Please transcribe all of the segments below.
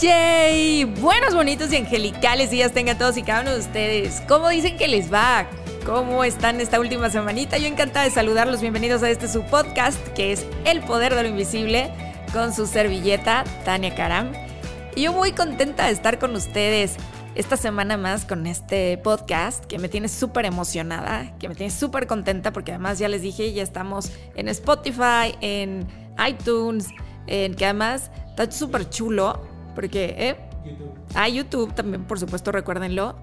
¡Yay! Buenos, bonitos y angelicales días tengan todos y cada uno de ustedes. ¿Cómo dicen que les va? ¿Cómo están esta última semanita? Yo encantada de saludarlos. Bienvenidos a este su podcast que es El Poder de lo Invisible con su servilleta Tania Karam. Y yo muy contenta de estar con ustedes esta semana más con este podcast que me tiene súper emocionada, que me tiene súper contenta porque además ya les dije, ya estamos en Spotify, en iTunes, en que además está súper chulo porque, ¿eh? YouTube. Ah, YouTube también, por supuesto, recuérdenlo.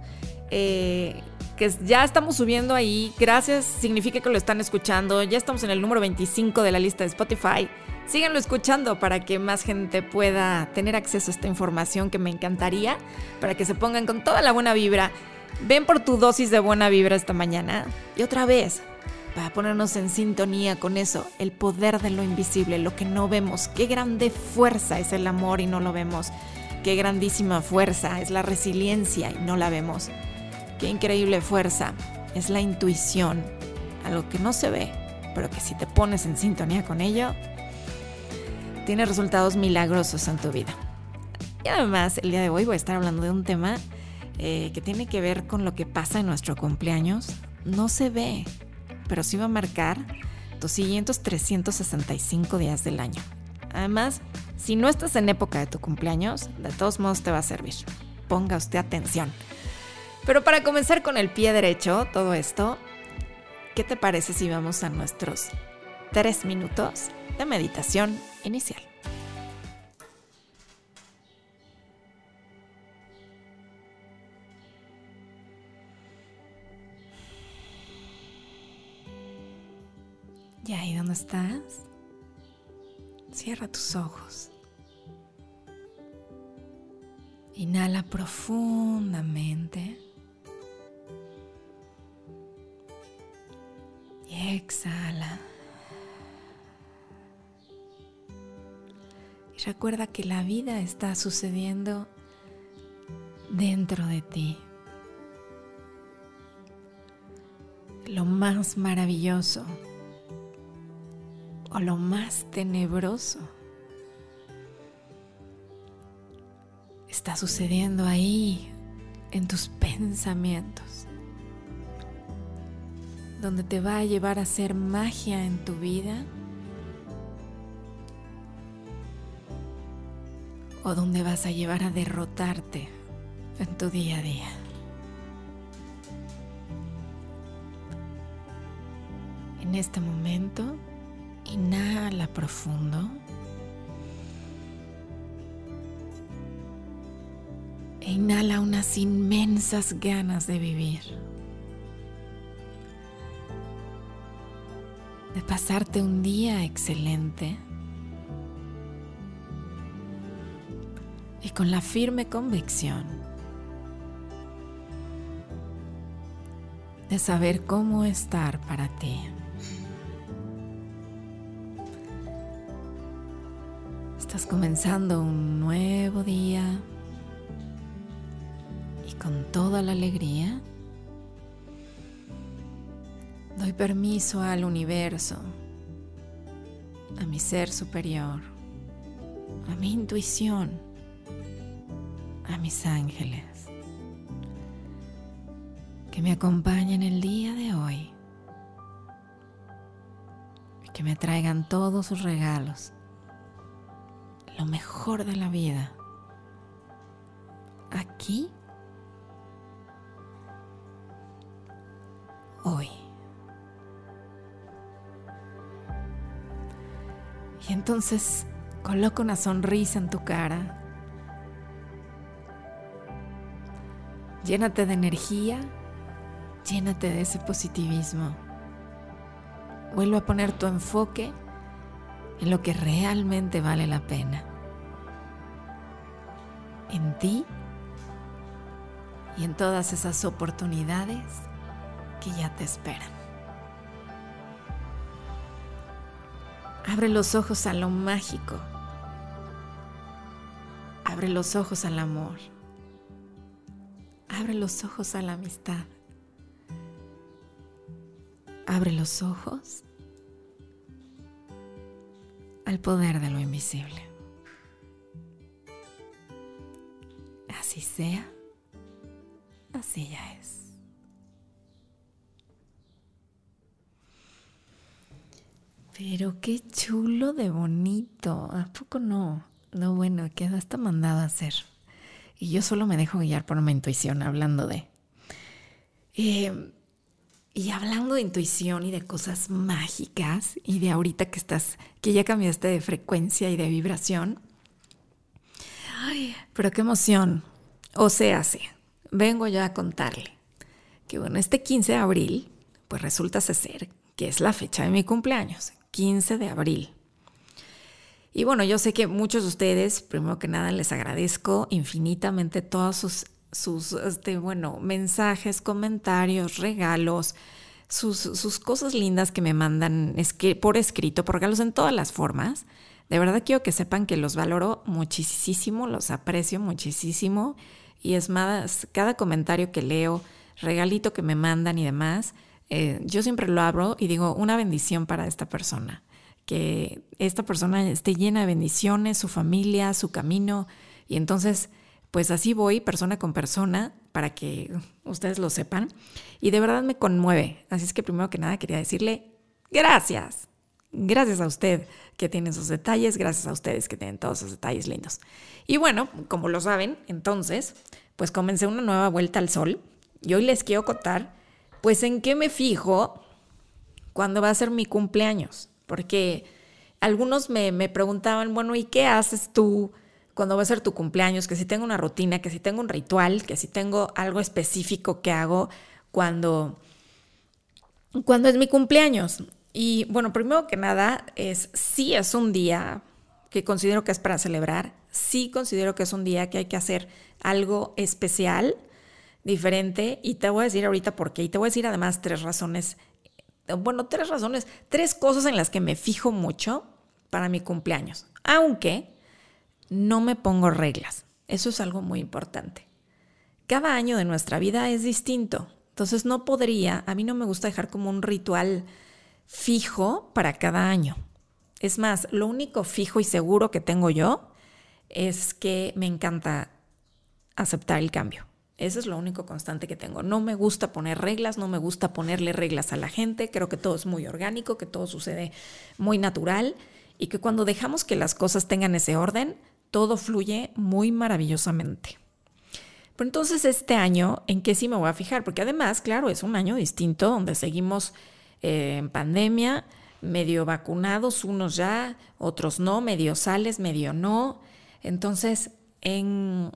Eh, que ya estamos subiendo ahí. Gracias, significa que lo están escuchando. Ya estamos en el número 25 de la lista de Spotify. Síganlo escuchando para que más gente pueda tener acceso a esta información que me encantaría, para que se pongan con toda la buena vibra. Ven por tu dosis de buena vibra esta mañana. Y otra vez, para ponernos en sintonía con eso, el poder de lo invisible, lo que no vemos. Qué grande fuerza es el amor y no lo vemos. Qué grandísima fuerza es la resiliencia y no la vemos. Qué increíble fuerza es la intuición, algo que no se ve, pero que si te pones en sintonía con ello, tiene resultados milagrosos en tu vida. Y además, el día de hoy voy a estar hablando de un tema eh, que tiene que ver con lo que pasa en nuestro cumpleaños. No se ve, pero sí va a marcar tus siguientes 365 días del año. Además, si no estás en época de tu cumpleaños, de todos modos te va a servir. Ponga usted atención. Pero para comenzar con el pie derecho, todo esto, ¿qué te parece si vamos a nuestros tres minutos de meditación inicial? ¿Y ahí dónde estás? Cierra tus ojos. Inhala profundamente. Y exhala. Y recuerda que la vida está sucediendo dentro de ti. Lo más maravilloso o lo más tenebroso está sucediendo ahí en tus pensamientos, donde te va a llevar a hacer magia en tu vida o donde vas a llevar a derrotarte en tu día a día. En este momento, Inhala profundo. E inhala unas inmensas ganas de vivir. De pasarte un día excelente. Y con la firme convicción de saber cómo estar para ti. Comenzando un nuevo día. Y con toda la alegría doy permiso al universo, a mi ser superior, a mi intuición, a mis ángeles, que me acompañen el día de hoy y que me traigan todos sus regalos lo mejor de la vida. Aquí, hoy. Y entonces coloca una sonrisa en tu cara. Llénate de energía, llénate de ese positivismo. Vuelve a poner tu enfoque en lo que realmente vale la pena. En ti y en todas esas oportunidades que ya te esperan. Abre los ojos a lo mágico. Abre los ojos al amor. Abre los ojos a la amistad. Abre los ojos al poder de lo invisible. así sea, así ya es. Pero qué chulo de bonito, ¿a poco no? No, bueno, queda hasta mandado a hacer. Y yo solo me dejo guiar por mi intuición hablando de... Eh, y hablando de intuición y de cosas mágicas y de ahorita que estás, que ya cambiaste de frecuencia y de vibración. Ay, pero qué emoción. O sea, sí, vengo ya a contarle que bueno, este 15 de abril, pues resulta ser que es la fecha de mi cumpleaños, 15 de abril. Y bueno, yo sé que muchos de ustedes, primero que nada, les agradezco infinitamente todos sus sus, este, bueno, mensajes, comentarios, regalos, sus, sus, cosas lindas que me mandan es que, por escrito, por regalos en todas las formas. De verdad quiero que sepan que los valoro muchísimo, los aprecio muchísimo. Y es más, cada comentario que leo, regalito que me mandan y demás, eh, yo siempre lo abro y digo, una bendición para esta persona. Que esta persona esté llena de bendiciones, su familia, su camino. Y entonces pues así voy persona con persona para que ustedes lo sepan. Y de verdad me conmueve. Así es que primero que nada quería decirle gracias. Gracias a usted que tiene esos detalles, gracias a ustedes que tienen todos esos detalles lindos. Y bueno, como lo saben, entonces, pues comencé una nueva vuelta al sol. Y hoy les quiero contar, pues en qué me fijo cuando va a ser mi cumpleaños. Porque algunos me, me preguntaban, bueno, ¿y qué haces tú? Cuando va a ser tu cumpleaños, que si tengo una rutina, que si tengo un ritual, que si tengo algo específico que hago cuando, cuando es mi cumpleaños. Y bueno, primero que nada, es sí es un día que considero que es para celebrar, sí considero que es un día que hay que hacer algo especial, diferente, y te voy a decir ahorita por qué, y te voy a decir además tres razones, bueno, tres razones, tres cosas en las que me fijo mucho para mi cumpleaños, aunque no me pongo reglas. Eso es algo muy importante. Cada año de nuestra vida es distinto. Entonces no podría, a mí no me gusta dejar como un ritual fijo para cada año. Es más, lo único fijo y seguro que tengo yo es que me encanta aceptar el cambio. Eso es lo único constante que tengo. No me gusta poner reglas, no me gusta ponerle reglas a la gente. Creo que todo es muy orgánico, que todo sucede muy natural y que cuando dejamos que las cosas tengan ese orden, todo fluye muy maravillosamente. Pero entonces este año, ¿en qué sí me voy a fijar? Porque además, claro, es un año distinto donde seguimos eh, en pandemia, medio vacunados, unos ya, otros no, medio sales, medio no. Entonces, ¿en,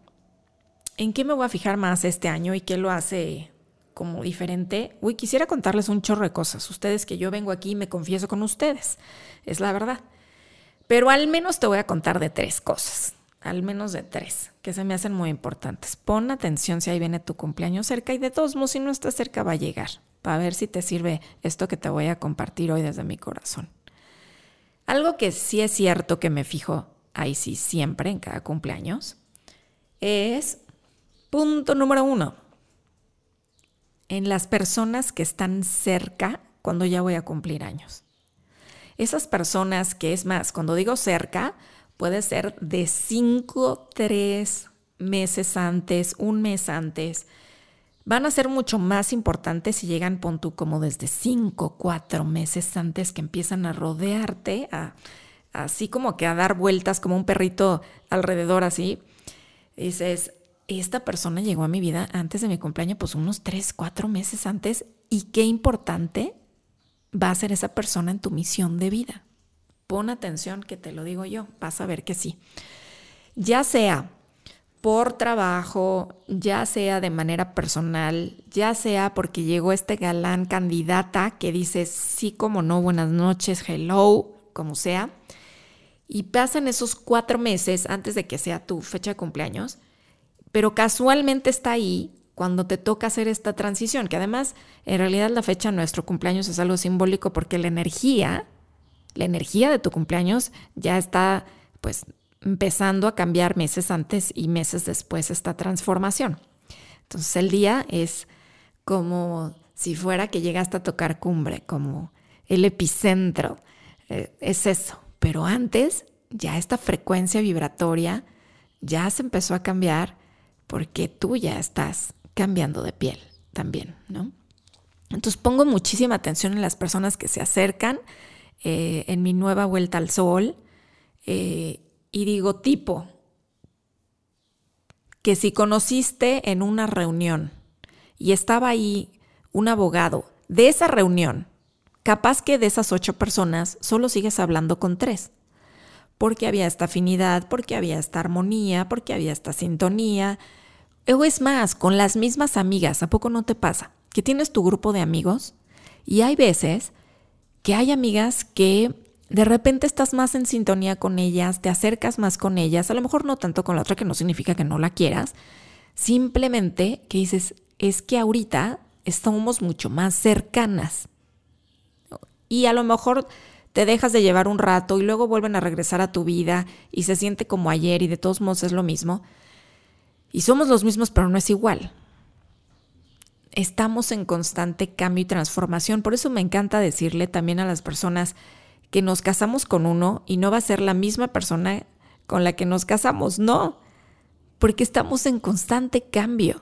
¿en qué me voy a fijar más este año y qué lo hace como diferente? Uy, quisiera contarles un chorro de cosas. Ustedes que yo vengo aquí y me confieso con ustedes. Es la verdad. Pero al menos te voy a contar de tres cosas, al menos de tres, que se me hacen muy importantes. Pon atención si ahí viene tu cumpleaños cerca y de todos modos, si no está cerca, va a llegar, para ver si te sirve esto que te voy a compartir hoy desde mi corazón. Algo que sí es cierto que me fijo ahí sí siempre en cada cumpleaños es punto número uno. En las personas que están cerca cuando ya voy a cumplir años. Esas personas que es más, cuando digo cerca, puede ser de cinco, tres meses antes, un mes antes, van a ser mucho más importantes si llegan, pon tú, como desde cinco, cuatro meses antes que empiezan a rodearte, así como que a dar vueltas como un perrito alrededor así. dices, esta persona llegó a mi vida antes de mi cumpleaños, pues unos tres, cuatro meses antes, y qué importante va a ser esa persona en tu misión de vida. Pon atención que te lo digo yo, vas a ver que sí. Ya sea por trabajo, ya sea de manera personal, ya sea porque llegó este galán candidata que dice sí como no, buenas noches, hello, como sea, y pasan esos cuatro meses antes de que sea tu fecha de cumpleaños, pero casualmente está ahí cuando te toca hacer esta transición, que además en realidad la fecha de nuestro cumpleaños es algo simbólico porque la energía, la energía de tu cumpleaños ya está pues empezando a cambiar meses antes y meses después esta transformación. Entonces el día es como si fuera que llegaste a tocar cumbre, como el epicentro, eh, es eso. Pero antes ya esta frecuencia vibratoria ya se empezó a cambiar porque tú ya estás cambiando de piel también, ¿no? Entonces pongo muchísima atención en las personas que se acercan eh, en mi nueva vuelta al sol eh, y digo tipo, que si conociste en una reunión y estaba ahí un abogado de esa reunión, capaz que de esas ocho personas solo sigues hablando con tres, porque había esta afinidad, porque había esta armonía, porque había esta sintonía. O es más, con las mismas amigas, ¿a poco no te pasa? Que tienes tu grupo de amigos y hay veces que hay amigas que de repente estás más en sintonía con ellas, te acercas más con ellas, a lo mejor no tanto con la otra, que no significa que no la quieras, simplemente que dices, es que ahorita estamos mucho más cercanas. Y a lo mejor te dejas de llevar un rato y luego vuelven a regresar a tu vida y se siente como ayer y de todos modos es lo mismo. Y somos los mismos, pero no es igual. Estamos en constante cambio y transformación. Por eso me encanta decirle también a las personas, que nos casamos con uno y no va a ser la misma persona con la que nos casamos, no, porque estamos en constante cambio,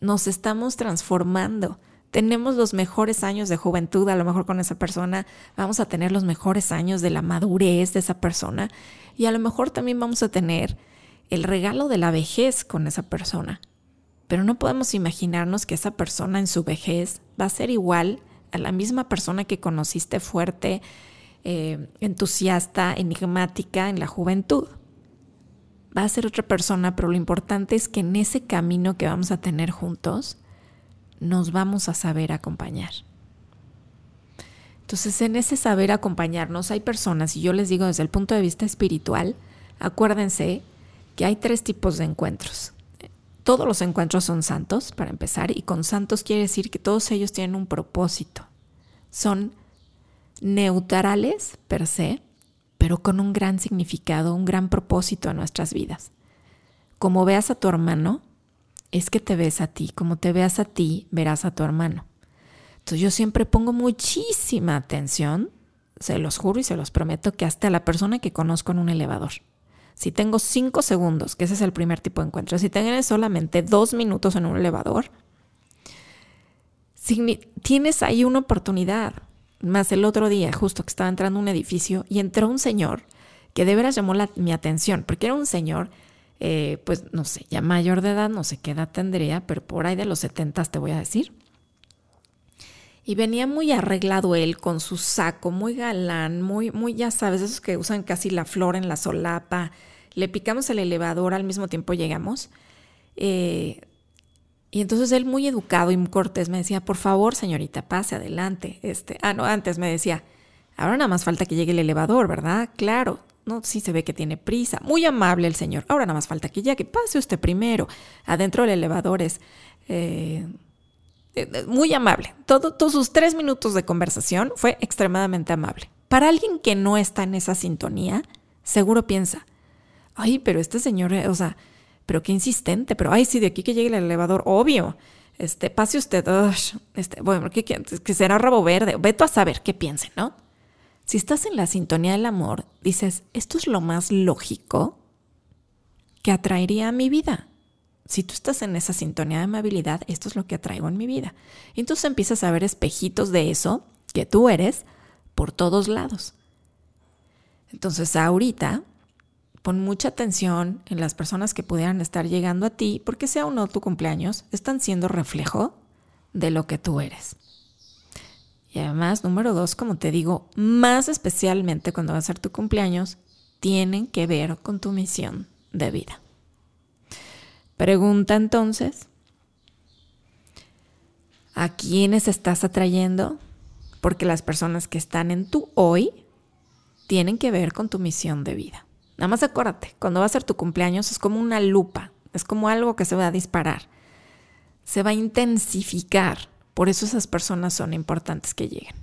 nos estamos transformando. Tenemos los mejores años de juventud, a lo mejor con esa persona, vamos a tener los mejores años de la madurez de esa persona y a lo mejor también vamos a tener el regalo de la vejez con esa persona. Pero no podemos imaginarnos que esa persona en su vejez va a ser igual a la misma persona que conociste fuerte, eh, entusiasta, enigmática en la juventud. Va a ser otra persona, pero lo importante es que en ese camino que vamos a tener juntos, nos vamos a saber acompañar. Entonces, en ese saber acompañarnos hay personas, y yo les digo desde el punto de vista espiritual, acuérdense que hay tres tipos de encuentros. Todos los encuentros son santos, para empezar, y con santos quiere decir que todos ellos tienen un propósito. Son neutrales per se, pero con un gran significado, un gran propósito a nuestras vidas. Como veas a tu hermano, es que te ves a ti. Como te veas a ti, verás a tu hermano. Entonces yo siempre pongo muchísima atención, se los juro y se los prometo, que hasta la persona que conozco en un elevador. Si tengo cinco segundos, que ese es el primer tipo de encuentro, si tienes solamente dos minutos en un elevador, tienes ahí una oportunidad. Más el otro día, justo que estaba entrando a un edificio y entró un señor que de veras llamó mi atención, porque era un señor, eh, pues no sé, ya mayor de edad, no sé qué edad tendría, pero por ahí de los 70 te voy a decir. Y venía muy arreglado él con su saco, muy galán, muy, muy, ya sabes, esos que usan casi la flor en la solapa. Le picamos el elevador, al mismo tiempo llegamos. Eh, y entonces él muy educado y muy cortés me decía, por favor, señorita, pase adelante. Este, ah, no, antes me decía, ahora nada más falta que llegue el elevador, ¿verdad? Claro, no, sí se ve que tiene prisa. Muy amable el señor. Ahora nada más falta que llegue. Pase usted primero. Adentro del elevador es eh, muy amable. Todo, todos sus tres minutos de conversación fue extremadamente amable. Para alguien que no está en esa sintonía, seguro piensa, ay, pero este señor, eh, o sea, pero qué insistente, pero ay, sí, de aquí que llegue el elevador, obvio. Este, pase usted, este, bueno, ¿qué, que será rabo verde, veto a saber qué piense, ¿no? Si estás en la sintonía del amor, dices, esto es lo más lógico que atraería a mi vida. Si tú estás en esa sintonía de amabilidad, esto es lo que atraigo en mi vida. Y entonces empiezas a ver espejitos de eso que tú eres por todos lados. Entonces ahorita Pon mucha atención en las personas que pudieran estar llegando a ti, porque sea o no tu cumpleaños, están siendo reflejo de lo que tú eres. Y además, número dos, como te digo, más especialmente cuando va a ser tu cumpleaños, tienen que ver con tu misión de vida. Pregunta entonces, ¿a quiénes estás atrayendo? Porque las personas que están en tu hoy tienen que ver con tu misión de vida. Nada más acuérdate, cuando va a ser tu cumpleaños es como una lupa, es como algo que se va a disparar, se va a intensificar. Por eso esas personas son importantes que lleguen.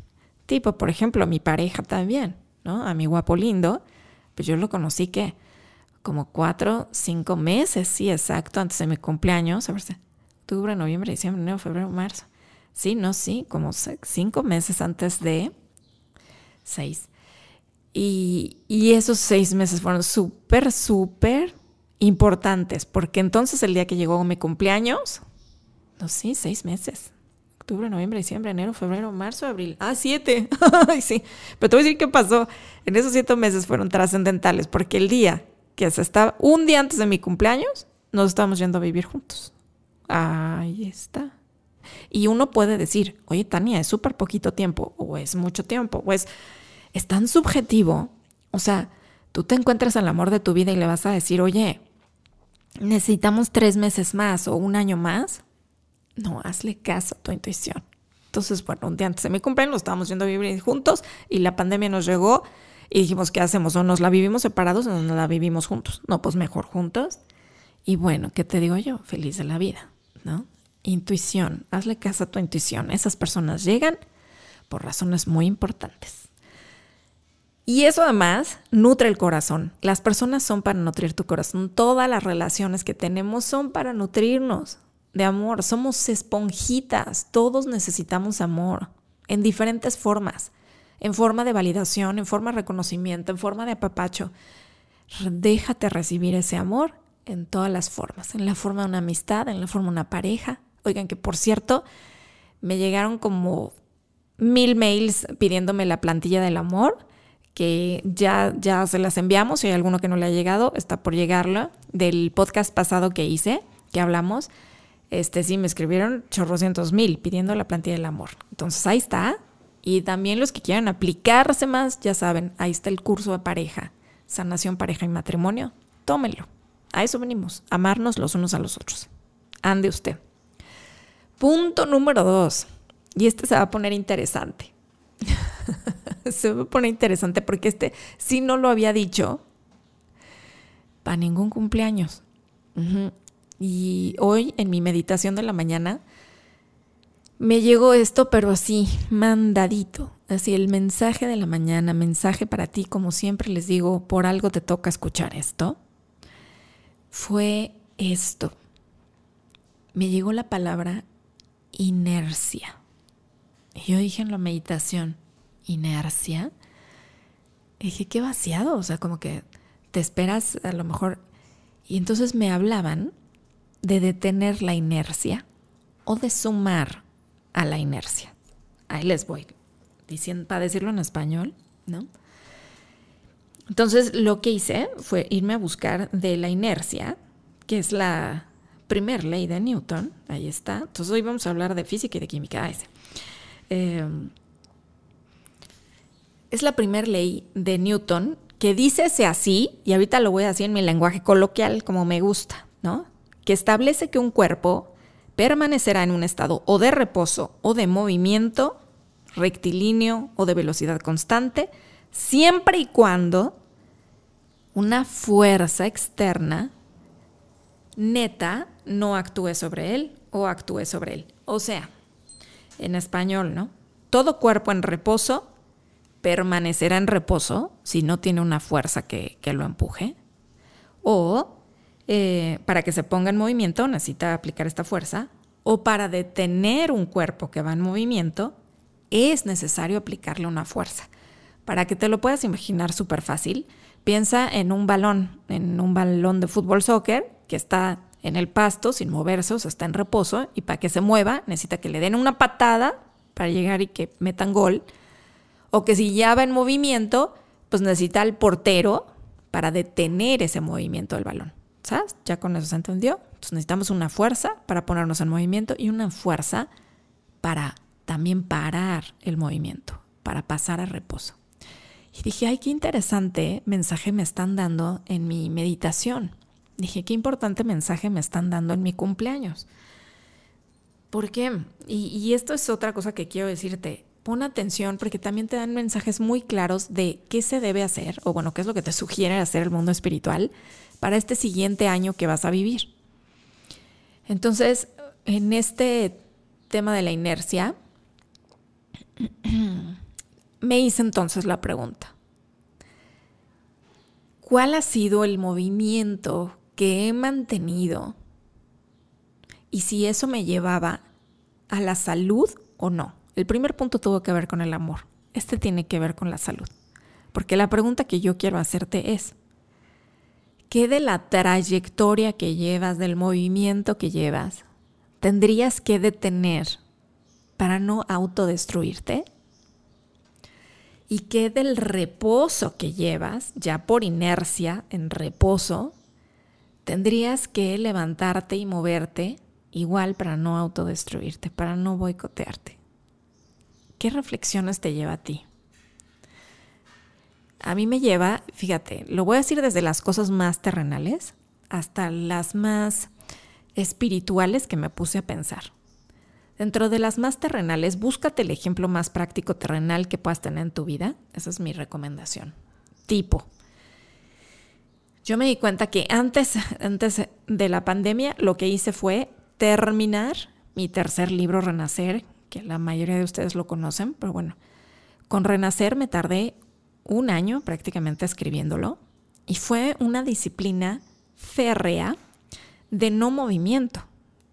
Tipo, por ejemplo, mi pareja también, ¿no? A mi guapo lindo, pues yo lo conocí que como cuatro, cinco meses, sí, exacto, antes de mi cumpleaños, a ver octubre, noviembre, diciembre, enero, febrero, marzo. Sí, no, sí, como cinco meses antes de seis. Y, esos seis meses fueron súper, súper importantes, porque entonces el día que llegó mi cumpleaños, no sé, seis meses. Octubre, noviembre, diciembre, enero, febrero, marzo, abril. Ah, siete. sí. Pero te voy a decir qué pasó. En esos siete meses fueron trascendentales, porque el día que se estaba, un día antes de mi cumpleaños, nos estábamos yendo a vivir juntos. Ahí está. Y uno puede decir, oye, Tania, es súper poquito tiempo, o es mucho tiempo, o es, es tan subjetivo. O sea, tú te encuentras al amor de tu vida y le vas a decir, oye, necesitamos tres meses más o un año más. No, hazle caso a tu intuición. Entonces, bueno, un día antes de mi cumpleaños estábamos yendo a vivir juntos y la pandemia nos llegó y dijimos, ¿qué hacemos? ¿O nos la vivimos separados o nos la vivimos juntos? No, pues mejor juntos. Y bueno, ¿qué te digo yo? Feliz de la vida, ¿no? Intuición, hazle caso a tu intuición. Esas personas llegan por razones muy importantes. Y eso además nutre el corazón. Las personas son para nutrir tu corazón. Todas las relaciones que tenemos son para nutrirnos de amor. Somos esponjitas. Todos necesitamos amor en diferentes formas. En forma de validación, en forma de reconocimiento, en forma de apapacho. Déjate recibir ese amor en todas las formas. En la forma de una amistad, en la forma de una pareja. Oigan que por cierto, me llegaron como mil mails pidiéndome la plantilla del amor que ya, ya se las enviamos. Si hay alguno que no le ha llegado, está por llegarlo. Del podcast pasado que hice, que hablamos, este sí me escribieron chorrocientos mil pidiendo la plantilla del amor. Entonces ahí está. Y también los que quieran aplicarse más, ya saben, ahí está el curso de pareja, sanación, pareja y matrimonio. Tómenlo. A eso venimos, amarnos los unos a los otros. Ande usted. Punto número dos. Y este se va a poner interesante. se me pone interesante porque este si no lo había dicho para ningún cumpleaños. Y hoy en mi meditación de la mañana me llegó esto, pero así, mandadito. Así el mensaje de la mañana, mensaje para ti, como siempre les digo, por algo te toca escuchar esto. Fue esto. Me llegó la palabra inercia. Y yo dije en la meditación, inercia. dije, qué vaciado, o sea, como que te esperas a lo mejor. Y entonces me hablaban de detener la inercia o de sumar a la inercia. Ahí les voy, diciendo, para decirlo en español, ¿no? Entonces lo que hice fue irme a buscar de la inercia, que es la primer ley de Newton, ahí está. Entonces hoy vamos a hablar de física y de química. Eh, es la primera ley de Newton que dice así, y ahorita lo voy a decir en mi lenguaje coloquial como me gusta, ¿no? Que establece que un cuerpo permanecerá en un estado o de reposo o de movimiento rectilíneo o de velocidad constante, siempre y cuando una fuerza externa neta no actúe sobre él o actúe sobre él. O sea, en español, ¿no? Todo cuerpo en reposo permanecerá en reposo si no tiene una fuerza que, lo empuje. O eh, para que se ponga en movimiento necesita aplicar esta fuerza. O para detener un cuerpo que va en movimiento es necesario aplicarle una fuerza. Para que te lo puedas imaginar súper fácil, piensa en un balón, en un balón de fútbol soccer que está en el pasto sin moverse, o sea, está en reposo y para que se mueva necesita que le den una patada para llegar y que metan gol o que si ya va en movimiento, pues necesita el portero para detener ese movimiento del balón. ¿Sabes? Ya con eso se entendió. Entonces necesitamos una fuerza para ponernos en movimiento y una fuerza para también parar el movimiento, para pasar a reposo. Y dije, ay, qué interesante mensaje me están dando en mi meditación. Dije, qué importante mensaje me están dando en mi cumpleaños. ¿Por qué? Y, y esto es otra cosa que quiero decirte pon atención porque también te dan mensajes muy claros de qué se debe hacer, o bueno, qué es lo que te sugiere hacer el mundo espiritual para este siguiente año que vas a vivir. Entonces, en este tema de la inercia, me hice entonces la pregunta, ¿cuál ha sido el movimiento que he mantenido y si eso me llevaba a la salud o no? El primer punto tuvo que ver con el amor. Este tiene que ver con la salud. Porque la pregunta que yo quiero hacerte es, ¿qué de la trayectoria que llevas, del movimiento que llevas, tendrías que detener para no autodestruirte? ¿Y qué del reposo que llevas, ya por inercia, en reposo, tendrías que levantarte y moverte igual para no autodestruirte, para no boicotearte? ¿Qué reflexiones te lleva a ti? A mí me lleva, fíjate, lo voy a decir desde las cosas más terrenales hasta las más espirituales que me puse a pensar. Dentro de las más terrenales, búscate el ejemplo más práctico terrenal que puedas tener en tu vida. Esa es mi recomendación. Tipo, yo me di cuenta que antes, antes de la pandemia lo que hice fue terminar mi tercer libro, Renacer, que la mayoría de ustedes lo conocen, pero bueno, con Renacer me tardé un año prácticamente escribiéndolo y fue una disciplina férrea de no movimiento,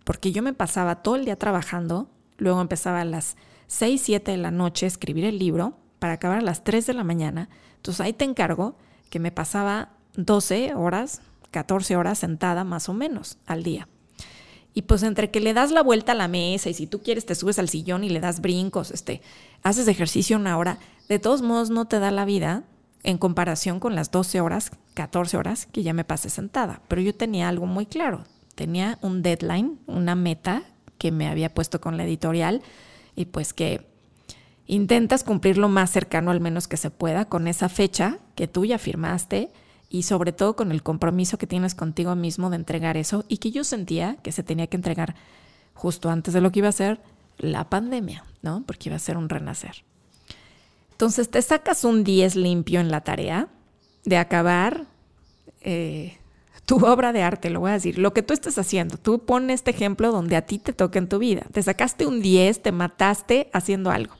porque yo me pasaba todo el día trabajando, luego empezaba a las 6, 7 de la noche a escribir el libro para acabar a las 3 de la mañana. Entonces ahí te encargo que me pasaba 12 horas, 14 horas sentada más o menos al día. Y pues entre que le das la vuelta a la mesa y si tú quieres te subes al sillón y le das brincos, este, haces ejercicio una hora, de todos modos no te da la vida en comparación con las 12 horas, 14 horas que ya me pasé sentada. Pero yo tenía algo muy claro, tenía un deadline, una meta que me había puesto con la editorial y pues que intentas cumplir lo más cercano al menos que se pueda con esa fecha que tú ya firmaste y sobre todo con el compromiso que tienes contigo mismo de entregar eso y que yo sentía que se tenía que entregar justo antes de lo que iba a ser la pandemia, ¿no? Porque iba a ser un renacer. Entonces te sacas un 10 limpio en la tarea de acabar eh, tu obra de arte, lo voy a decir, lo que tú estés haciendo. Tú pones este ejemplo donde a ti te toca en tu vida. Te sacaste un 10, te mataste haciendo algo.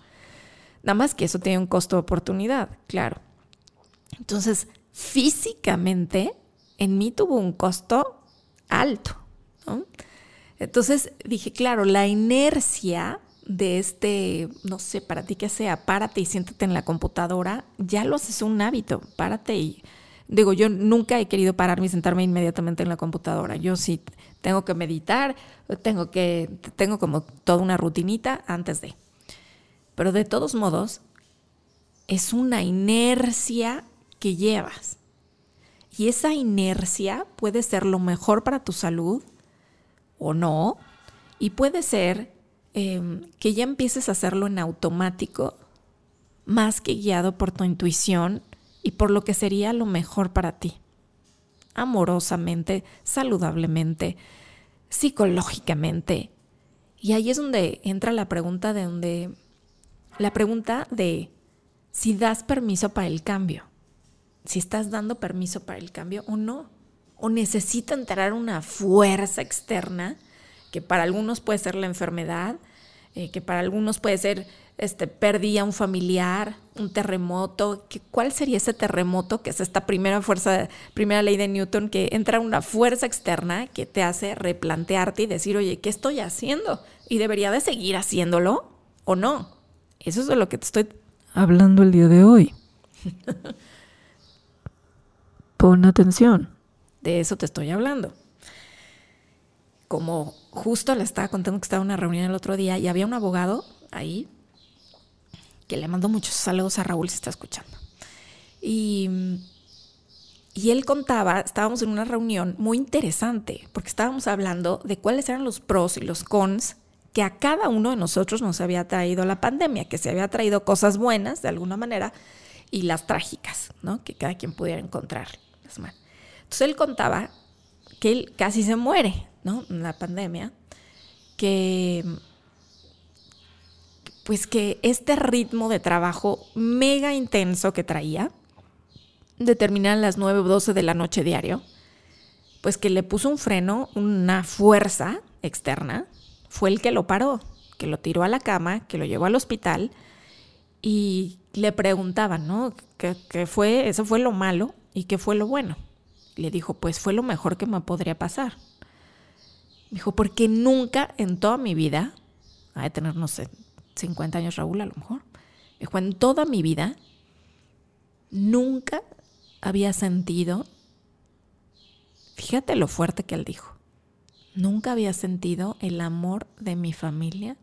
Nada más que eso tiene un costo de oportunidad, claro. Entonces, físicamente en mí tuvo un costo alto. Entonces dije, claro, la inercia de este, no sé, para ti que sea, párate y siéntate en la computadora, ya lo haces un hábito, párate y digo, yo nunca he querido pararme y sentarme inmediatamente en la computadora. Yo sí tengo que meditar, tengo que, tengo como toda una rutinita antes de. Pero de todos modos, es una inercia que llevas. Y esa inercia puede ser lo mejor para tu salud o no. Y puede ser em, que ya empieces a hacerlo en automático, más que guiado por tu intuición y por lo que sería lo mejor para ti. Amorosamente, saludablemente, psicológicamente. Y ahí es donde entra la pregunta de donde la pregunta de si das permiso para el cambio si estás dando permiso para el cambio o no. O necesita entrar una fuerza externa, que para algunos puede ser la enfermedad, eh, que para algunos puede ser este, perdía un familiar, un terremoto. ¿Cuál sería ese terremoto? Que es esta primera fuerza, primera ley de Newton, que entra una fuerza externa que te hace replantearte y decir, oye, ¿qué estoy haciendo? ¿Y debería de seguir haciéndolo o no? Eso es de lo que te estoy hablando el día de hoy. Pon atención. De eso te estoy hablando. Como justo le estaba contando que estaba en una reunión el otro día y había un abogado ahí que le mandó muchos saludos a Raúl si está escuchando. Y, y él contaba, estábamos en una reunión muy interesante, porque estábamos hablando de cuáles eran los pros y los cons que a cada uno de nosotros nos había traído la pandemia, que se había traído cosas buenas de alguna manera y las trágicas, ¿no? Que cada quien pudiera encontrar. Entonces él contaba que él casi se muere, ¿no? La pandemia, que pues que este ritmo de trabajo mega intenso que traía, de terminar las 9 o 12 de la noche diario, pues que le puso un freno, una fuerza externa, fue el que lo paró, que lo tiró a la cama, que lo llevó al hospital y le preguntaban, ¿no? ¿Qué, fue? Eso fue lo malo y qué fue lo bueno. Le dijo, pues fue lo mejor que me podría pasar. Dijo, porque nunca en toda mi vida, ha de tener, no sé, 50 años Raúl a lo mejor, dijo, en toda mi vida, nunca había sentido Fíjate lo fuerte que él dijo. Nunca había sentido el amor de mi familia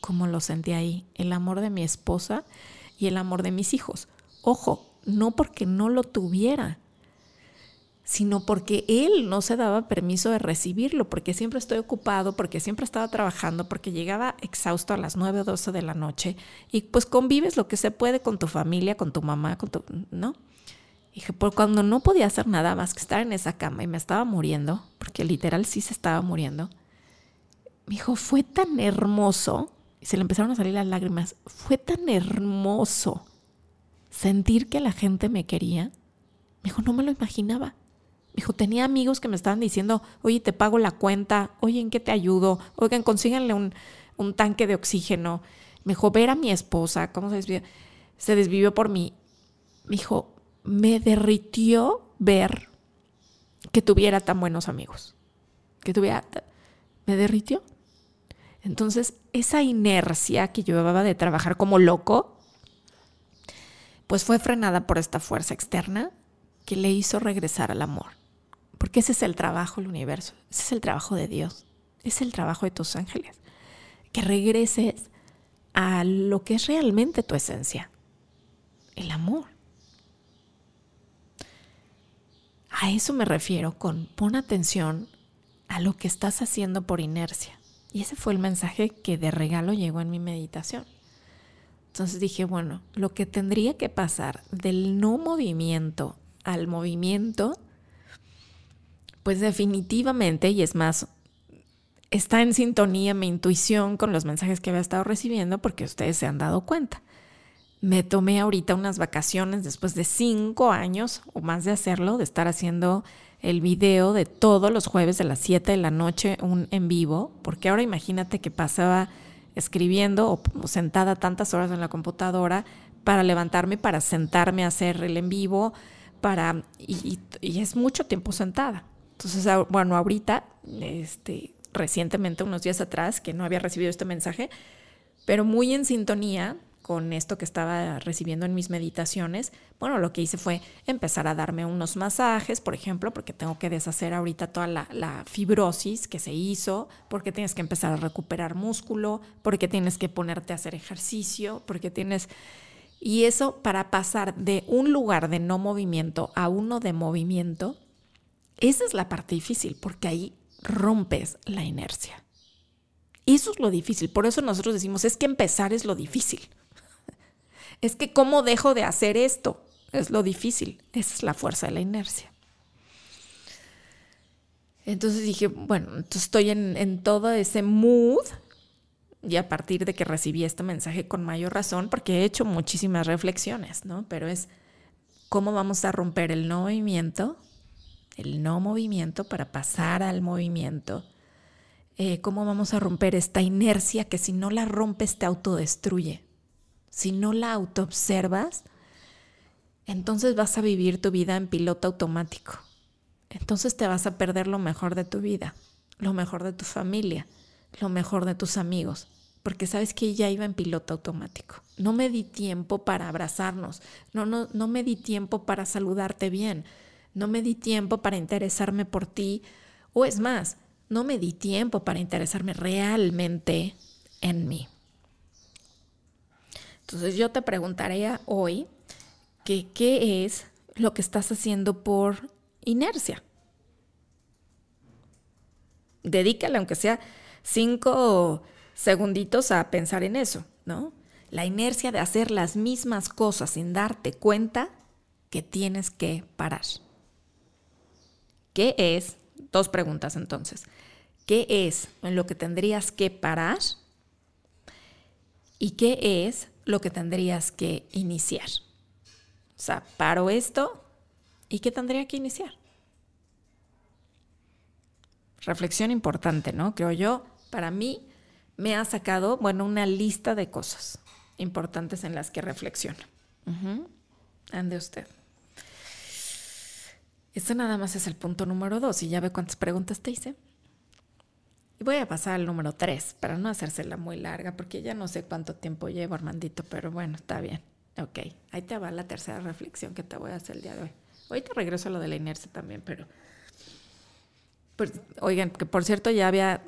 como lo sentí ahí, el amor de mi esposa y el amor de mis hijos. Ojo, no porque no lo tuviera, sino porque él no se daba permiso de recibirlo, porque siempre estoy ocupado, porque siempre estaba trabajando, porque llegaba exhausto a las 9 o 12 de la noche y pues convives lo que se puede con tu familia, con tu mamá, con tu, ¿no? Y dije, por cuando no podía hacer nada más que estar en esa cama y me estaba muriendo, porque literal sí se estaba muriendo, me dijo, fue tan hermoso, y se le empezaron a salir las lágrimas, fue tan hermoso sentir que la gente me quería. Me dijo, no me lo imaginaba. Dijo, tenía amigos que me estaban diciendo, oye, te pago la cuenta, oye, ¿en qué te ayudo? Oigan, consíganle un, un tanque de oxígeno. Me dijo, ver a mi esposa, ¿cómo se desvivió? Se desvivió por mí. Me dijo, me derritió ver que tuviera tan buenos amigos. Que tuviera... Me derritió. Entonces, esa inercia que llevaba de trabajar como loco, pues fue frenada por esta fuerza externa que le hizo regresar al amor. Porque ese es el trabajo del universo, ese es el trabajo de Dios, es el trabajo de tus ángeles. Que regreses a lo que es realmente tu esencia, el amor. A eso me refiero con pon atención a lo que estás haciendo por inercia. Y ese fue el mensaje que de regalo llegó en mi meditación. Entonces dije, bueno, lo que tendría que pasar del no movimiento al movimiento pues definitivamente, y es más, está en sintonía mi intuición con los mensajes que había estado recibiendo porque ustedes se han dado cuenta. Me tomé ahorita unas vacaciones después de cinco años o más de hacerlo, de estar haciendo el video de todos los jueves de las 7 de la noche, un en vivo, porque ahora imagínate que pasaba escribiendo o sentada tantas horas en la computadora para levantarme, para sentarme a hacer el en vivo, para, y es mucho tiempo sentada. Entonces, bueno, ahorita, este, recientemente, unos días atrás, que no había recibido este mensaje, pero muy en sintonía con esto que estaba recibiendo en mis meditaciones, bueno, lo que hice fue empezar a darme unos masajes, por ejemplo, porque tengo que deshacer ahorita toda la, la, fibrosis que se hizo, porque tienes que empezar a recuperar músculo, porque tienes que ponerte a hacer ejercicio, porque tienes... Y eso para pasar de un lugar de no movimiento a uno de movimiento, esa es la parte difícil, porque ahí rompes la inercia. Eso es lo difícil. Por eso nosotros decimos, es que empezar es lo difícil. Es que cómo dejo de hacer esto es lo difícil. Esa es la fuerza de la inercia. Entonces dije, bueno, estoy en, en todo ese mood y a partir de que recibí este mensaje con mayor razón, porque he hecho muchísimas reflexiones, ¿no? Pero es cómo vamos a romper el no movimiento el no movimiento para pasar al movimiento. Eh, ¿Cómo vamos a romper esta inercia que si no la rompes te autodestruye? Si no la autoobservas, entonces vas a vivir tu vida en piloto automático. Entonces te vas a perder lo mejor de tu vida, lo mejor de tu familia, lo mejor de tus amigos, porque sabes que ya iba en piloto automático. No me di tiempo para abrazarnos, no, no, no me di tiempo para saludarte bien, no me di tiempo para interesarme por ti, o es más, no me di tiempo para interesarme realmente en mí. Entonces yo te preguntaría hoy qué es lo que estás haciendo por inercia. Dedícale, aunque sea cinco segunditos, a pensar en eso, ¿no? La inercia de hacer las mismas cosas sin darte cuenta que tienes que parar. ¿Qué es? Dos preguntas entonces. ¿Qué es en lo que tendrías que parar? ¿Y qué es lo que tendrías que iniciar? O sea, paro esto y qué tendría que iniciar. Reflexión importante, ¿no? Creo yo, para mí me ha sacado, bueno, una lista de cosas importantes en las que reflexiono. Ande usted. Esto nada más es el punto número dos y ya ve cuántas preguntas te hice. Y voy a pasar al número tres para no hacérsela muy larga porque ya no sé cuánto tiempo llevo, Armandito, pero bueno, está bien. Ok, ahí te va la tercera reflexión que te voy a hacer el día de hoy. Hoy te regreso a lo de la inercia también, pero Pues, oigan, que por cierto ya había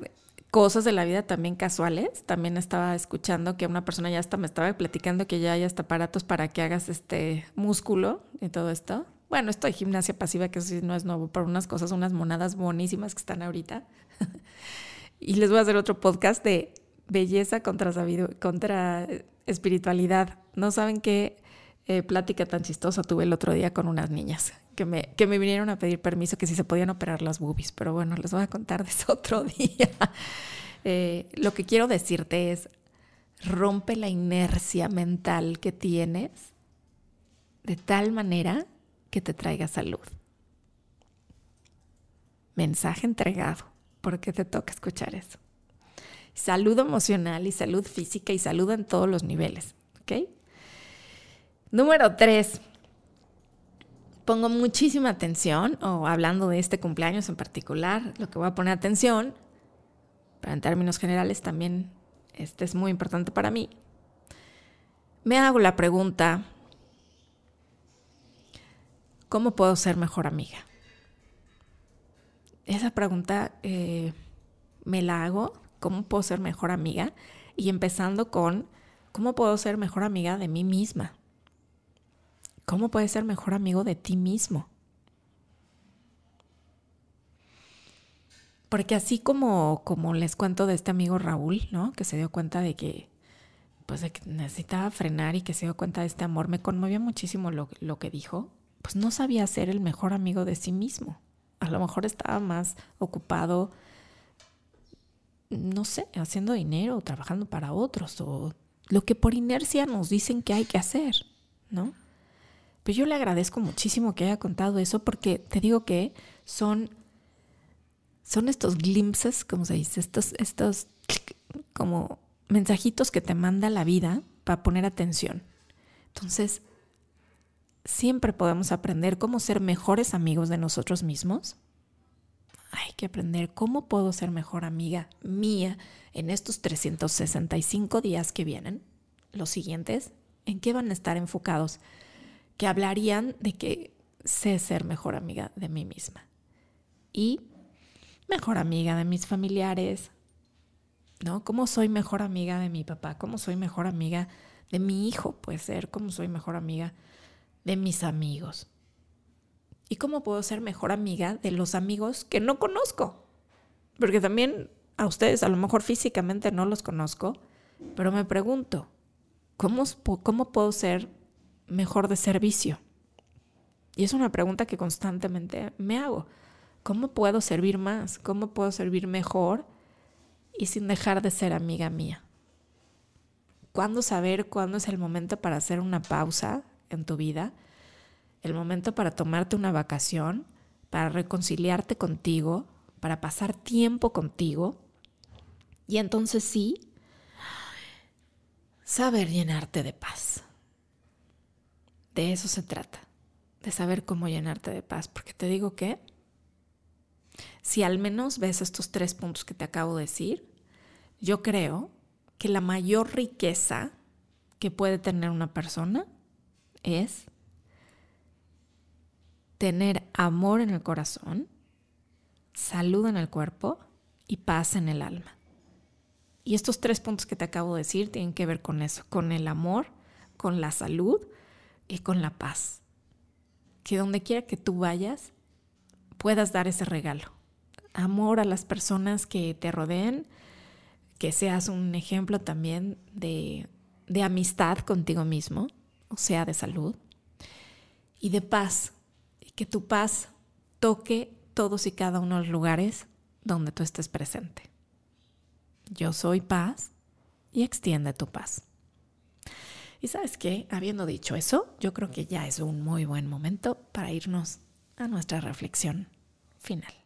cosas de la vida también casuales. También estaba escuchando que una persona ya hasta me estaba platicando que ya hay hasta aparatos para que hagas este músculo y todo esto. Bueno, esto de gimnasia pasiva, que eso sí no es nuevo, pero unas cosas, unas monadas buenísimas que están ahorita. y les voy a hacer otro podcast de belleza contra, contra espiritualidad. No saben qué eh, plática tan chistosa tuve el otro día con unas niñas que me, que me vinieron a pedir permiso que si se podían operar las boobies, pero bueno, les voy a contar de eso otro día. Eh, lo que quiero decirte es, rompe la inercia mental que tienes de tal manera que te traiga salud. Mensaje entregado, porque te toca escuchar eso. Salud emocional y salud física y salud en todos los niveles, ¿ok? Número tres, pongo muchísima atención, o hablando de este cumpleaños en particular, lo que voy a poner atención, pero en términos generales también este es muy importante para mí, me hago la pregunta, ¿cómo puedo ser mejor amiga? Esa pregunta eh, me la hago, ¿cómo puedo ser mejor amiga? Y empezando con, ¿cómo puedo ser mejor amiga de mí misma? ¿Cómo puedes ser mejor amigo de ti mismo? Porque así como, como les cuento de este amigo Raúl, ¿no? Que se dio cuenta de que, pues que necesitaba frenar y que se dio cuenta de este amor, me conmovió muchísimo lo, lo que dijo. Pues no sabía ser el mejor amigo de sí mismo. A lo mejor estaba más ocupado, no sé, haciendo dinero, trabajando para otros, o lo que por inercia nos dicen que hay que hacer, ¿no? Pero yo le agradezco muchísimo que haya contado eso porque te digo que son, son estos glimpses, como se dice, estos, estos como mensajitos que te manda la vida para poner atención. Entonces, siempre podemos aprender cómo ser mejores amigos de nosotros mismos. Hay que aprender cómo puedo ser mejor amiga mía en estos 365 días que vienen. Los siguientes, ¿en qué van a estar enfocados? que hablarían de que sé ser mejor amiga de mí misma y mejor amiga de mis familiares, ¿no? ¿Cómo soy mejor amiga de mi papá? ¿Cómo soy mejor amiga de mi hijo? Puede ser, ¿cómo soy mejor amiga de mis amigos? ¿Y cómo puedo ser mejor amiga de los amigos que no conozco? Porque también a ustedes a lo mejor físicamente no los conozco, pero me pregunto, ¿cómo, cómo puedo ser mejor de servicio? Y es una pregunta que constantemente me hago. ¿Cómo puedo servir más? ¿Cómo puedo servir mejor y sin dejar de ser amiga mía? ¿Cuándo saber cuándo es el momento para hacer una pausa en tu vida? El momento para tomarte una vacación, para reconciliarte contigo, para pasar tiempo contigo. Y entonces sí, saber llenarte de paz. De eso se trata, de saber cómo llenarte de paz, porque te digo que si al menos ves estos tres puntos que te acabo de decir, yo creo que la mayor riqueza que puede tener una persona es tener amor en el corazón, salud en el cuerpo y paz en el alma. Y estos tres puntos que te acabo de decir tienen que ver con eso, con el amor, con la salud y con la paz. Que donde quiera que tú vayas, puedas dar ese regalo. Amor a las personas que te rodeen, que seas un ejemplo también de, de amistad contigo mismo, o sea, de salud, y de paz. Y que tu paz toque todos y cada uno de los lugares donde tú estés presente. Yo soy paz y extiende tu paz. Y sabes qué, habiendo dicho eso, yo creo que ya es un muy buen momento para irnos a nuestra reflexión final.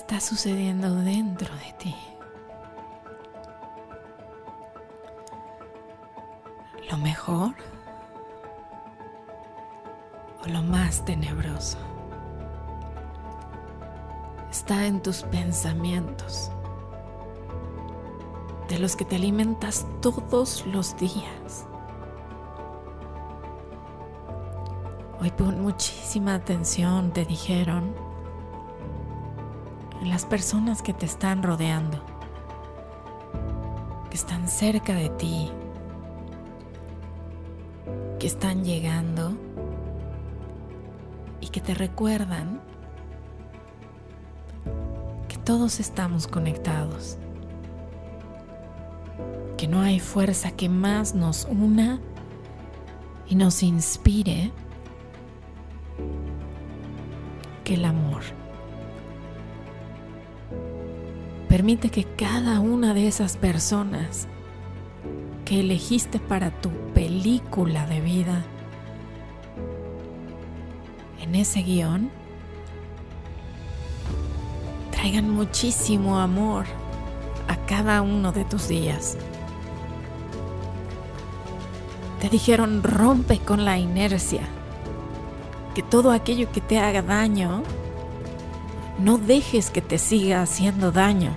Está sucediendo dentro de ti. ¿Lo mejor o lo más tenebroso? Está en tus pensamientos, de los que te alimentas todos los días. Hoy pon muchísima atención, te dijeron, en las personas que te están rodeando, que están cerca de ti, que están llegando y que te recuerdan que todos estamos conectados, que no hay fuerza que más nos una y nos inspire Permite que cada una de esas personas que elegiste para tu película de vida, en ese guion, traigan muchísimo amor a cada uno de tus días. Te dijeron rompe con la inercia, que todo aquello que te haga daño no dejes que te siga haciendo daño.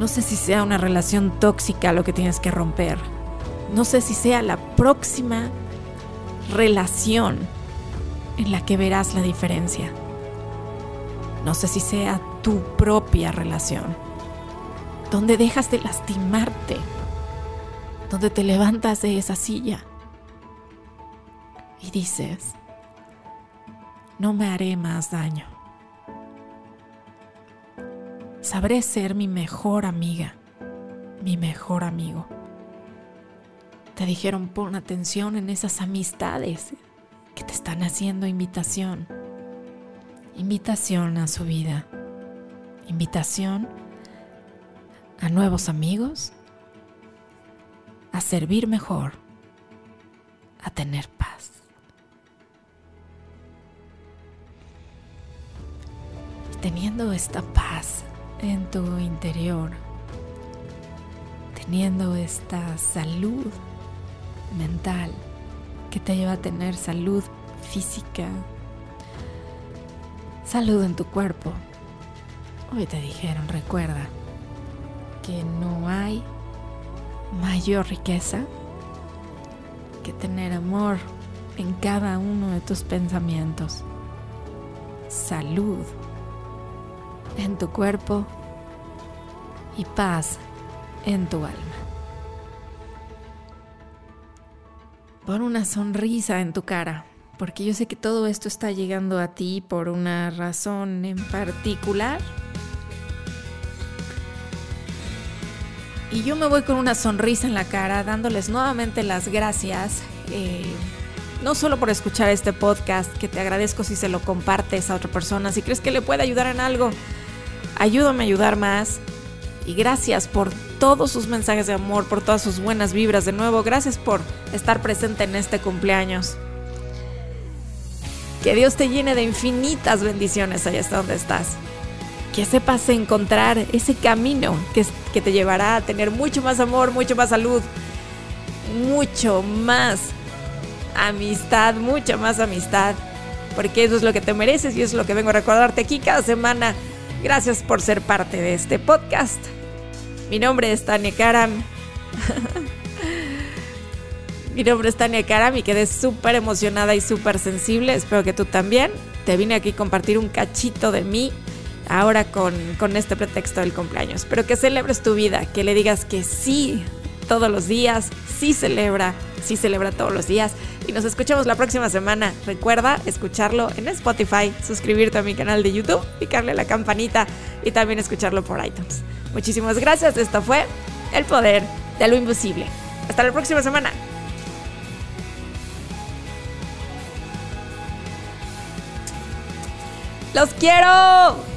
No sé si sea una relación tóxica lo que tienes que romper. No sé si sea la próxima relación en la que verás la diferencia. No sé si sea tu propia relación, donde dejas de lastimarte, donde te levantas de esa silla y dices, no me haré más daño. Sabré ser mi mejor amiga, mi mejor amigo. Te dijeron pon atención en esas amistades que te están haciendo invitación. Invitación a su vida. Invitación a nuevos amigos, a servir mejor, a tener paz. Teniendo esta paz, en tu interior, teniendo esta salud mental que te lleva a tener salud física, salud en tu cuerpo. Hoy te dijeron, recuerda que no hay mayor riqueza que tener amor en cada uno de tus pensamientos. Salud en tu cuerpo y paz en tu alma. Pon una sonrisa en tu cara, porque yo sé que todo esto está llegando a ti por una razón en particular. Y yo me voy con una sonrisa en la cara, dándoles nuevamente las gracias. Eh, no solo por escuchar este podcast, que te agradezco si se lo compartes a otra persona, si crees que le puede ayudar en algo, ayúdame a ayudar más. Y gracias por todos sus mensajes de amor, por todas sus buenas vibras. De nuevo, gracias por estar presente en este cumpleaños. Que Dios te llene de infinitas bendiciones allá hasta donde estás. Que sepas encontrar ese camino que, que te llevará a tener mucho más amor, mucho más salud, mucho más amistad, mucha más amistad. Porque eso es lo que te mereces y eso es lo que vengo a recordarte aquí cada semana Gracias por ser parte de este podcast. Mi nombre es Tania Karam. Mi nombre es Tania Karam y quedé súper emocionada y súper sensible. Espero que tú también. Te vine aquí a compartir un cachito de mí ahora con, con este pretexto del cumpleaños. Espero que celebres tu vida, que le digas que sí todos los días, sí celebra, sí celebra todos los días y nos escuchamos la próxima semana. Recuerda escucharlo en Spotify, suscribirte a mi canal de YouTube, picarle la campanita y también escucharlo por iTunes. Muchísimas gracias, esto fue El Poder de lo Invisible. Hasta la próxima semana. ¡Los quiero!